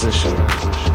姿势。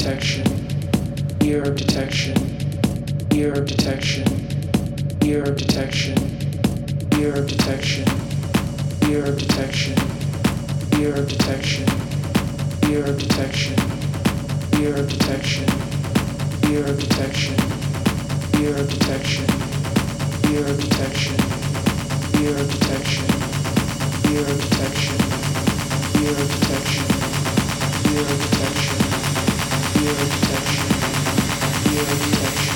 detection, ear detection, ear detection, ear detection, ear detection, ear detection, ear detection, ear detection, ear detection, ear detection, ear detection, ear detection, ear detection, ear detection, ear detection, ear detection detection, fear detection, fear of detection.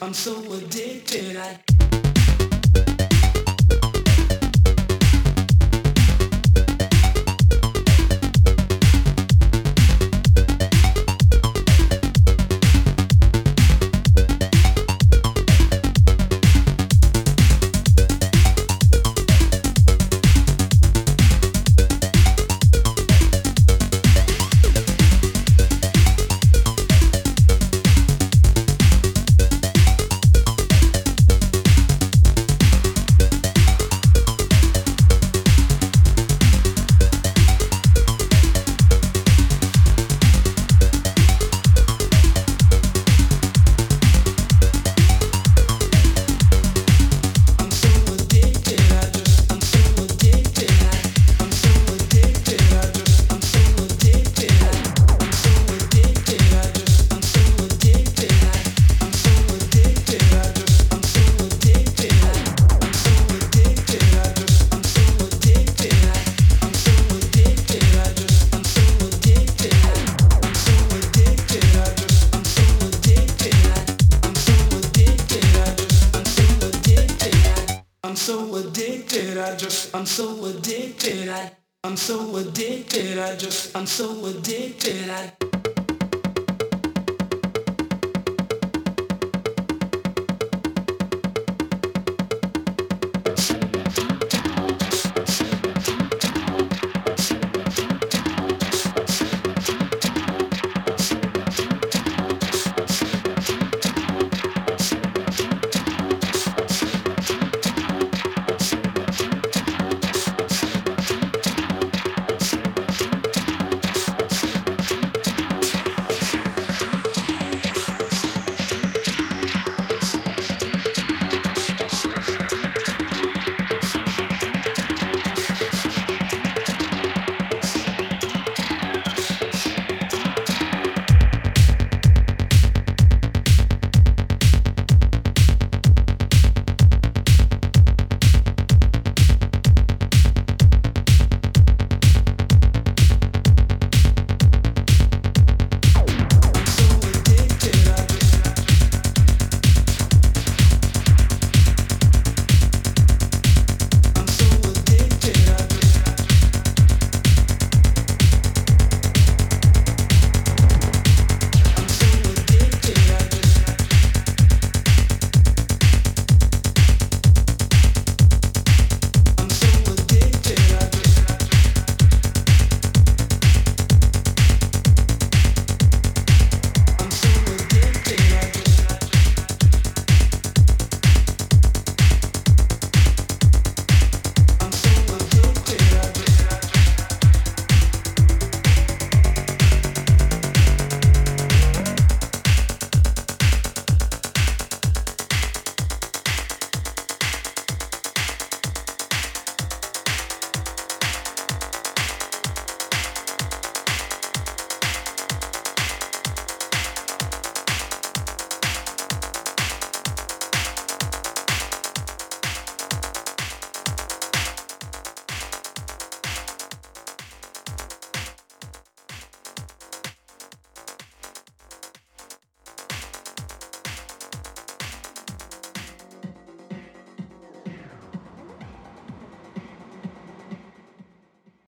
I'm so addicted. I